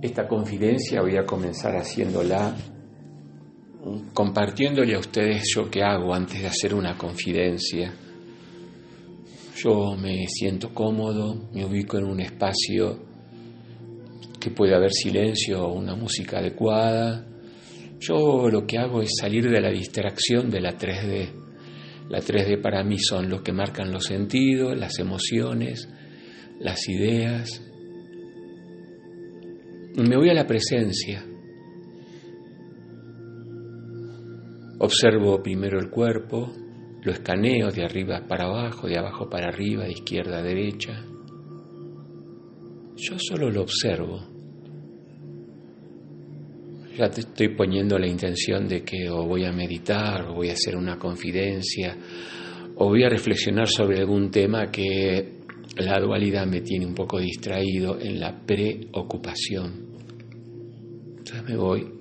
Esta confidencia voy a comenzar haciéndola compartiéndole a ustedes yo qué hago antes de hacer una confidencia. Yo me siento cómodo, me ubico en un espacio que puede haber silencio o una música adecuada. Yo lo que hago es salir de la distracción de la 3D. La 3D para mí son los que marcan los sentidos, las emociones, las ideas. Me voy a la presencia. Observo primero el cuerpo, lo escaneo de arriba para abajo, de abajo para arriba, de izquierda a derecha. Yo solo lo observo. Ya te estoy poniendo la intención de que o voy a meditar, o voy a hacer una confidencia, o voy a reflexionar sobre algún tema que la dualidad me tiene un poco distraído en la preocupación. Entonces me voy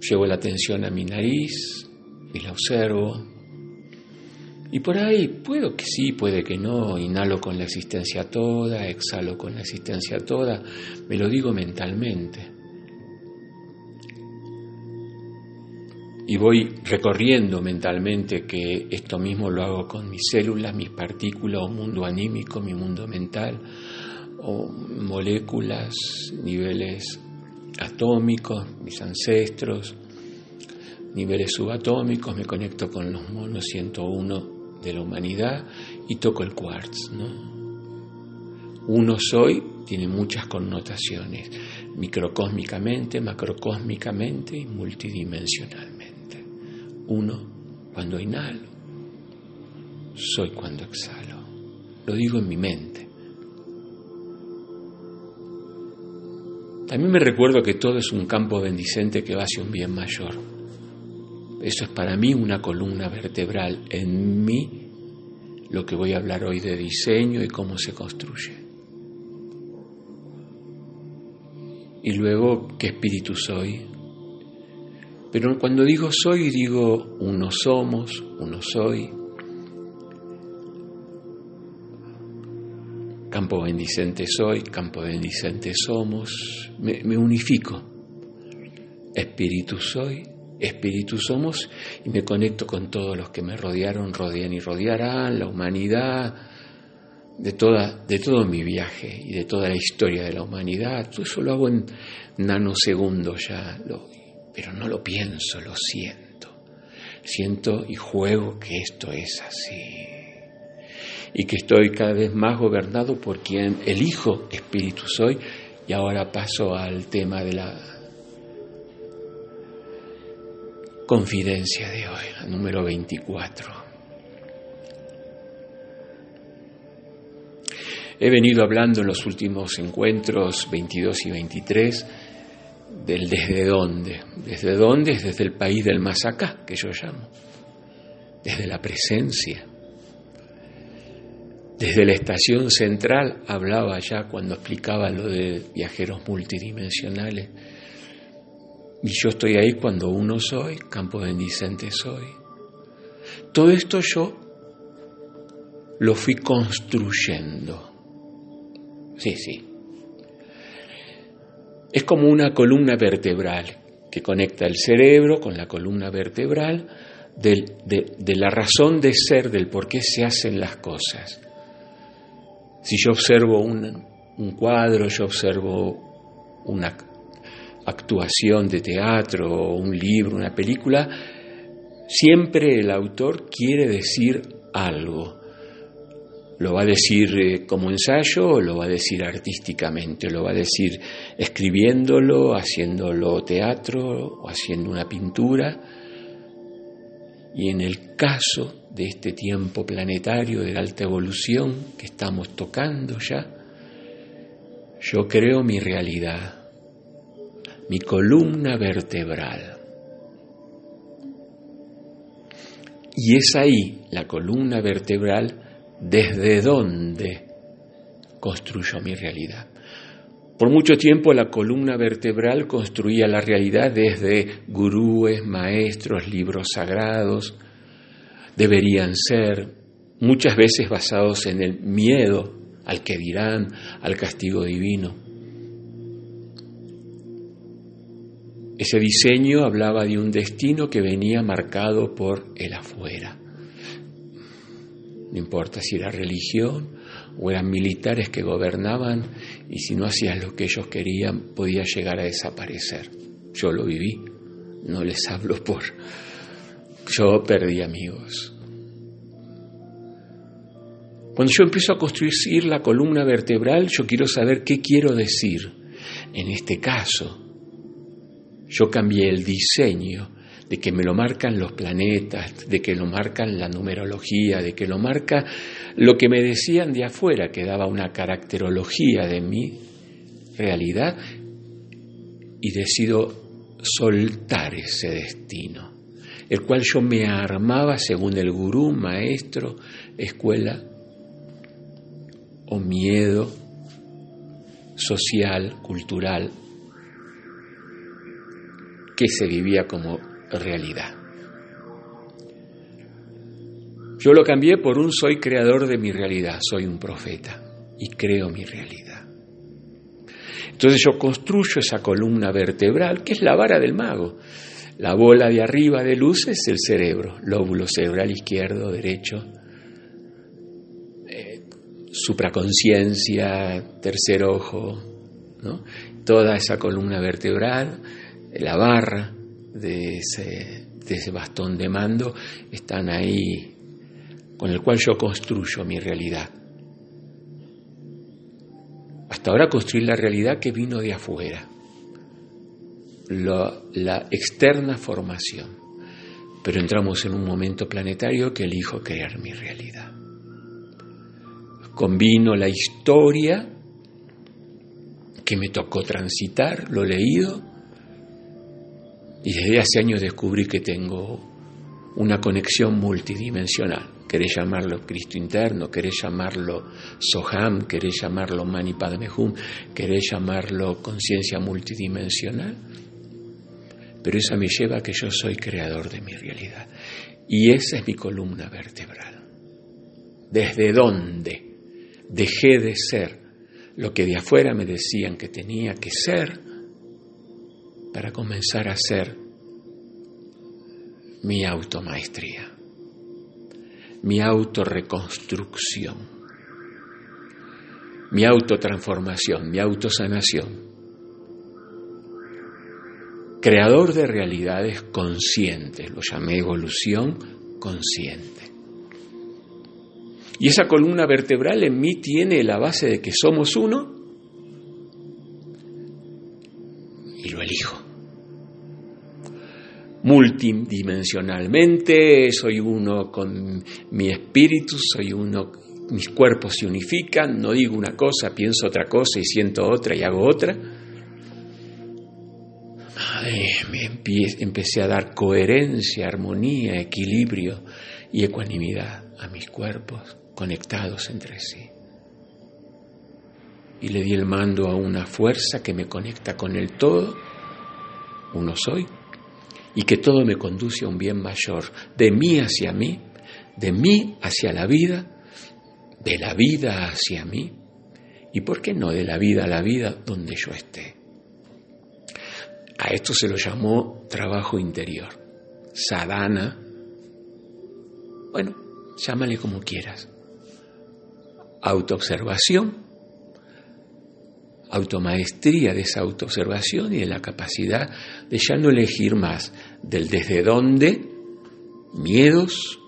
Llevo la atención a mi nariz y la observo. Y por ahí puedo que sí, puede que no, inhalo con la existencia toda, exhalo con la existencia toda, me lo digo mentalmente. Y voy recorriendo mentalmente que esto mismo lo hago con mis células, mis partículas, o mundo anímico, mi mundo mental, o moléculas, niveles atómicos, mis ancestros, niveles subatómicos, me conecto con los monos 101 de la humanidad y toco el quartz. ¿no? Uno soy tiene muchas connotaciones, microcósmicamente, macrocósmicamente y multidimensionalmente. Uno cuando inhalo, soy cuando exhalo. Lo digo en mi mente. También me recuerdo que todo es un campo bendicente que va hacia un bien mayor. Eso es para mí una columna vertebral en mí, lo que voy a hablar hoy de diseño y cómo se construye. Y luego, ¿qué espíritu soy? Pero cuando digo soy, digo uno somos, uno soy. Campo bendicente soy, campo bendicente somos, me, unifico. Espíritu soy, espíritu somos y me conecto con todos los que me rodearon, rodean y rodearán, la humanidad, de, toda, de todo mi viaje y de toda la historia de la humanidad. Todo eso lo hago en nanosegundos ya, lo, pero no lo pienso, lo siento. Siento y juego que esto es así y que estoy cada vez más gobernado por quien elijo espíritu soy. Y ahora paso al tema de la confidencia de hoy, número 24. He venido hablando en los últimos encuentros 22 y 23 del desde dónde. ¿Desde dónde? Es desde el país del más acá, que yo llamo. Desde la presencia desde la estación central hablaba ya cuando explicaba lo de viajeros multidimensionales. Y yo estoy ahí cuando uno soy, campo bendicente soy. Todo esto yo lo fui construyendo. Sí, sí. Es como una columna vertebral que conecta el cerebro con la columna vertebral de, la razón de ser, del por qué se hacen las cosas. Si yo observo un, cuadro, yo observo una actuación de teatro, un libro, una película, siempre el autor quiere decir algo. Lo va a decir eh, como ensayo o lo va a decir artísticamente, lo va a decir escribiéndolo, haciéndolo teatro o haciendo una pintura. Y en el caso de este tiempo planetario de alta evolución que estamos tocando ya, Yo creo mi realidad, mi columna vertebral. Y es ahí, la columna vertebral, desde donde construyo mi realidad. Por mucho tiempo la columna vertebral construía la realidad desde gurúes, maestros, libros sagrados, deberían ser, muchas veces basados en el miedo al que dirán, al castigo divino. Ese diseño hablaba de un destino que venía marcado por el afuera. No importa si era religión o eran militares que gobernaban y si no hacías lo que ellos querían podía llegar a desaparecer. Yo lo viví, no les hablo por... Yo perdí amigos. Cuando yo empiezo a construir la columna vertebral, yo quiero saber qué quiero decir. En este caso, yo cambié el diseño de que me lo marcan los planetas, de que lo marcan la numerología, de que lo marca lo que me decían de afuera, que daba una caracterología de mi realidad, y decido soltar ese destino, el cual yo me armaba según el gurú, maestro, escuela o miedo social, cultural, que se vivía como realidad. Yo lo cambié por un soy creador de mi realidad, soy un profeta y creo mi realidad. Entonces yo construyo esa columna vertebral, que es la vara del mago. La bola de arriba de luz es el cerebro, lóbulo cerebral izquierdo, derecho, eh, supraconciencia, tercer ojo, toda esa columna vertebral, la barra de ese, de ese bastón de mando, están ahí con el cual yo construyo mi realidad. Hasta ahora construir la realidad que vino de afuera, la externa formación. Pero entramos en un momento planetario que elijo crear mi realidad. Combino la historia que me tocó transitar, lo leído, y desde hace años descubrí que tengo una conexión multidimensional. Querés llamarlo Cristo interno, querés llamarlo Soham, querés llamarlo Mani Padme Hum, querés llamarlo conciencia multidimensional. Pero esa me lleva a que yo soy creador de mi realidad. Y esa es mi columna vertebral. ¿Desde dónde dejé de ser lo que de afuera me decían que tenía que ser? Para comenzar a hacer mi automaestría, mi autorreconstrucción, mi autotransformación, mi autosanación. Creador de realidades conscientes, lo llamé evolución consciente. Y esa columna vertebral en mí tiene la base de que somos uno Multidimensionalmente, soy uno con mi espíritu, soy uno, mis cuerpos se unifican, no digo una cosa, pienso otra cosa y siento otra y hago otra. me empecé a dar coherencia, armonía, equilibrio y ecuanimidad a mis cuerpos conectados entre sí y le di el mando a una fuerza que me conecta con el todo, uno soy, y que todo me conduce a un bien mayor, de mí hacia mí, de mí hacia la vida, de la vida hacia mí, y por qué no de la vida a la vida donde yo esté. A esto se lo llamó trabajo interior, sadhana, bueno, llámale como quieras, autoobservación automaestría de esa autoobservación y de la capacidad de ya no elegir más del desde dónde, miedos,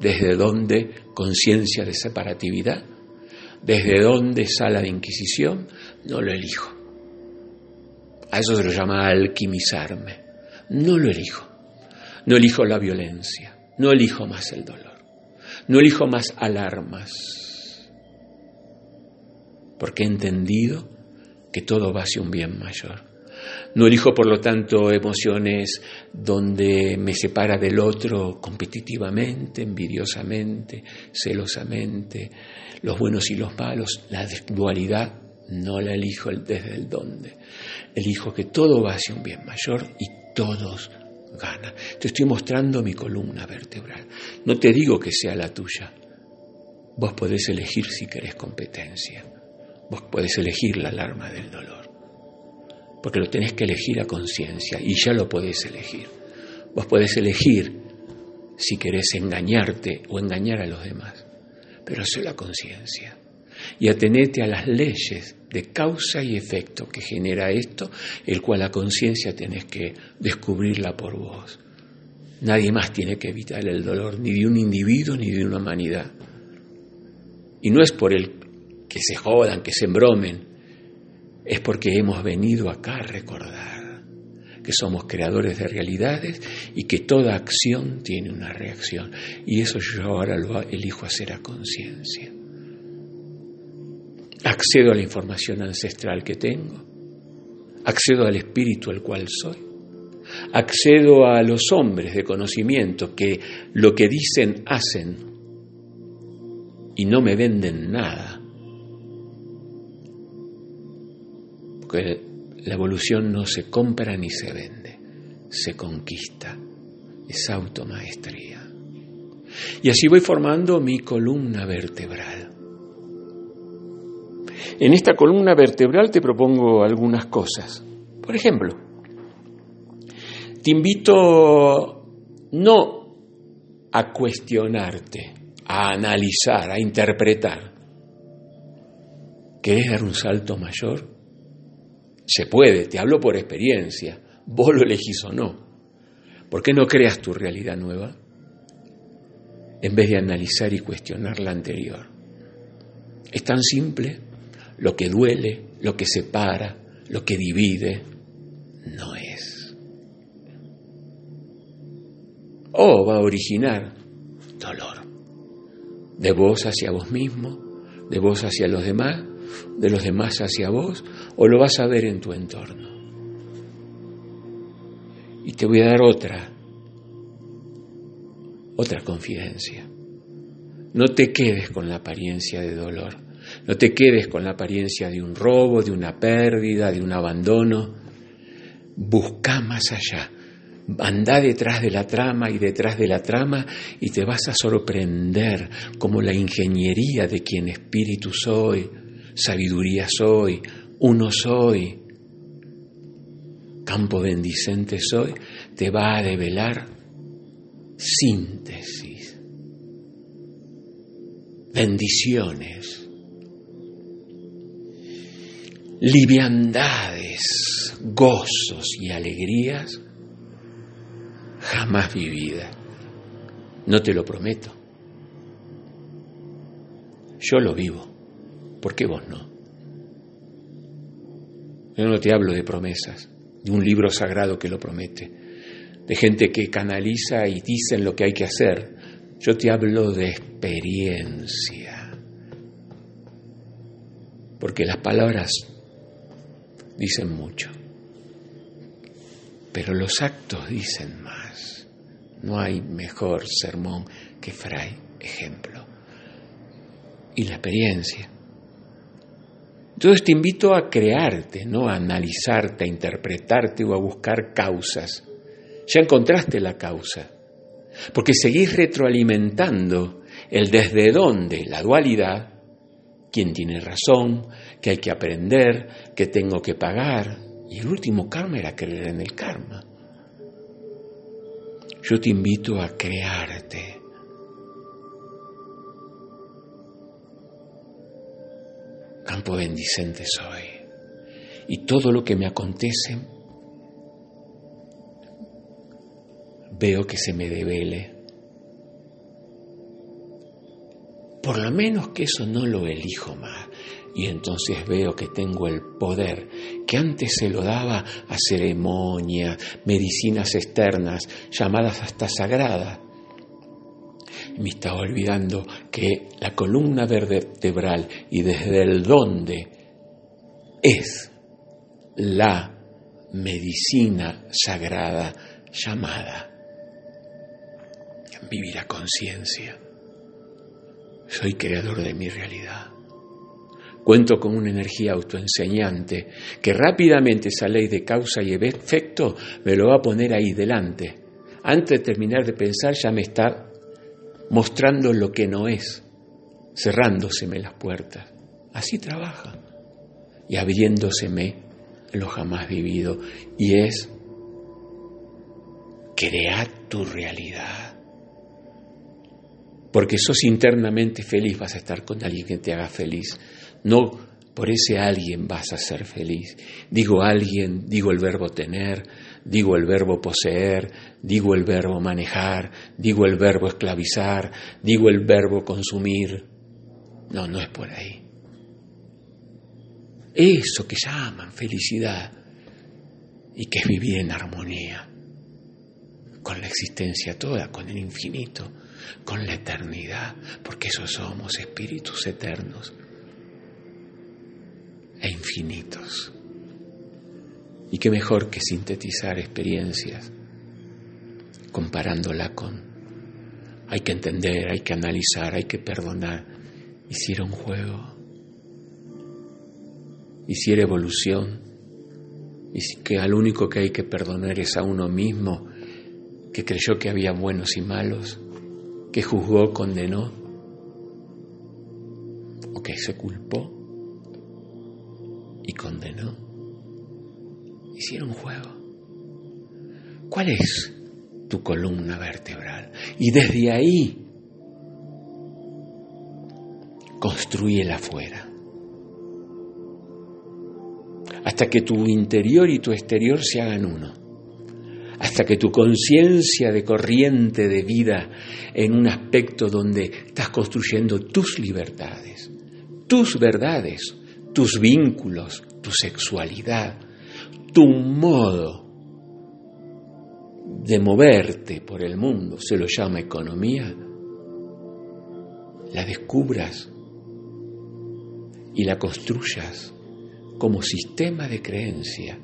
desde dónde conciencia de separatividad, desde dónde sala de inquisición, no lo elijo. A eso se lo llama alquimizarme. No lo elijo. No elijo la violencia. No elijo más el dolor. No elijo más alarmas porque he entendido que todo va hacia un bien mayor. No elijo, por lo tanto, emociones donde me separa del otro competitivamente, envidiosamente, celosamente, los buenos y los malos. La dualidad no la elijo desde el dónde. Elijo que todo va hacia un bien mayor y todos ganan. Te estoy mostrando mi columna vertebral. No te digo que sea la tuya. Vos podés elegir si querés competencia. Vos podés elegir la alarma del dolor. Porque lo tenés que elegir a conciencia y ya lo podés elegir. Vos podés elegir si querés engañarte o engañar a los demás. Pero es la conciencia y atenete a las leyes de causa y efecto que genera esto, el cual la conciencia tenés que descubrirla por vos. Nadie más tiene que evitar el dolor, ni de un individuo ni de una humanidad. Y no es por el que se jodan, que se embromen, es porque hemos venido acá a recordar que somos creadores de realidades y que toda acción tiene una reacción. Y eso yo ahora lo elijo hacer a conciencia. Accedo a la información ancestral que tengo. Accedo al espíritu al cual soy. Accedo a los hombres de conocimiento que lo que dicen hacen y no me venden nada. La evolución no se compra ni se vende, se conquista, es automaestría. Y así voy formando mi columna vertebral. En esta columna vertebral te propongo algunas cosas. Por ejemplo, te invito no a cuestionarte, a analizar, a interpretar. ¿Querés dar un salto mayor? Se puede, te hablo por experiencia. Vos lo elegís o no. ¿Por qué no creas tu realidad nueva? En vez de analizar y cuestionar la anterior. Es tan simple lo que duele, lo que separa, lo que divide, no es. O va a originar dolor. De vos hacia vos mismo, de vos hacia los demás, de los demás hacia vos, o lo vas a ver en tu entorno. Y te voy a dar otra, otra confidencia. No te quedes con la apariencia de dolor. No te quedes con la apariencia de un robo, de una pérdida, de un abandono. Busca más allá. Anda detrás de la trama y detrás de la trama y te vas a sorprender como la ingeniería de quien espíritu soy, sabiduría soy, uno soy, campo bendicente soy, te va a develar síntesis, bendiciones liviandades, gozos y alegrías jamás vividas. No te lo prometo. Yo lo vivo. ¿Por qué vos no? Yo no te hablo de promesas, de un libro sagrado que lo promete, de gente que canaliza y dicen lo que hay que hacer. Yo te hablo de experiencia. Porque las palabras dicen mucho, pero los actos dicen más. No hay mejor sermón que fray ejemplo. Y la experiencia. Entonces te invito a crearte, no a analizarte, a interpretarte o a buscar causas. Ya encontraste la causa, porque seguís retroalimentando el desde dónde, la dualidad, quién tiene razón, que hay que aprender, que tengo que pagar. Y el último karma era creer en el karma. Yo te invito a crearte. Campo bendicente soy. Y todo lo que me acontece, veo que se me devele. Por lo menos que eso no lo elijo más y entonces veo que tengo el poder que antes se lo daba a ceremonia, medicinas externas, llamadas hasta sagradas. Me estaba olvidando que la columna vertebral y desde el dónde es la medicina sagrada llamada vivir a conciencia. Soy creador de mi realidad. Cuento con una energía autoenseñante que rápidamente esa ley de causa y efecto me lo va a poner ahí delante. Antes de terminar de pensar ya me está mostrando lo que no es, cerrándoseme las puertas. Así trabaja y abriéndoseme lo jamás vivido. Y es crear tu realidad. Porque sos internamente feliz, vas a estar con alguien que te haga feliz. No por ese alguien vas a ser feliz. Digo alguien, digo el verbo tener, digo el verbo poseer, digo el verbo manejar, digo el verbo esclavizar, digo el verbo consumir. No, no es por ahí. Eso que llaman felicidad y que es vivir en armonía con la existencia toda, con el infinito, con la eternidad, porque eso somos espíritus eternos e infinitos. Y qué mejor que sintetizar experiencias comparándola con hay que entender, hay que analizar, hay que perdonar. Hiciera un juego, hiciera evolución, y que al único que hay que perdonar es a uno mismo, que creyó que había buenos y malos, que juzgó, condenó, o que se culpó y condenó. Hicieron juego. ¿Cuál es tu columna vertebral? Y desde ahí el afuera. Hasta que tu interior y tu exterior se hagan uno. Hasta que tu conciencia de corriente de vida en un aspecto donde estás construyendo tus libertades, tus verdades, tus vínculos, tu sexualidad, tu modo de moverte por el mundo, se lo llama economía, la descubras y la construyas como sistema de creencia.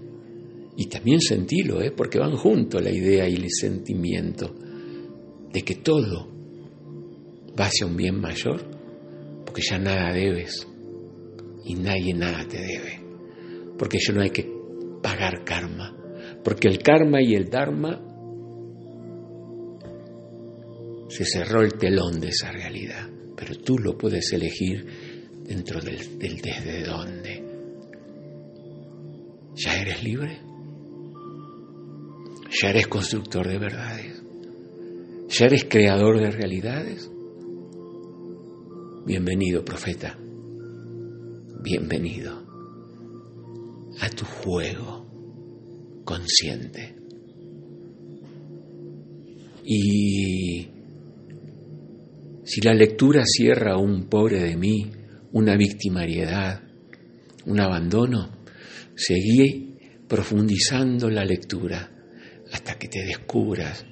Y también sentilo, ¿eh? porque van juntos la idea y el sentimiento de que todo va hacia un bien mayor, porque ya nada debes y nadie nada te debe. Porque yo no hay que pagar karma. Porque el karma y el dharma se cerró el telón de esa realidad. Pero tú lo puedes elegir dentro del, desde dónde. ¿Ya eres libre? ¿Ya eres constructor de verdades? ¿Ya eres creador de realidades? Bienvenido, profeta bienvenido a tu juego consciente. Y si la lectura cierra un pobre de mí, una victimariedad, un abandono, seguí profundizando la lectura hasta que te descubras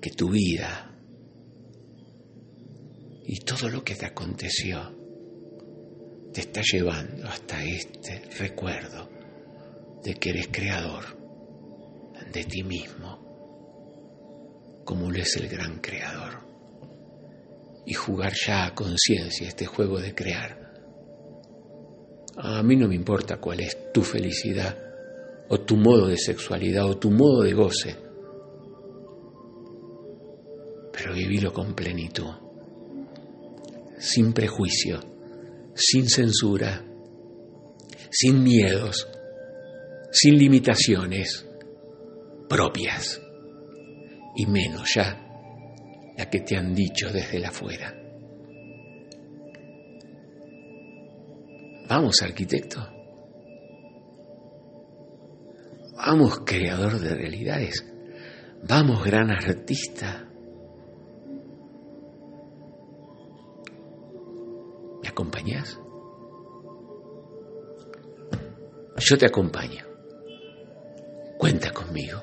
que tu vida y todo lo que te aconteció te está llevando hasta este recuerdo de que eres creador de ti mismo, como lo es el gran creador. Y jugar ya a conciencia este juego de crear. A mí no me importa cuál es tu felicidad, o tu modo de sexualidad, o tu modo de goce, pero vivilo con plenitud, sin prejuicio sin censura, sin miedos, sin limitaciones propias y menos ya la que te han dicho desde la afuera. Vamos, arquitecto. Vamos, creador de realidades. Vamos, gran artista. acompañas? Yo te acompaño. Cuenta conmigo.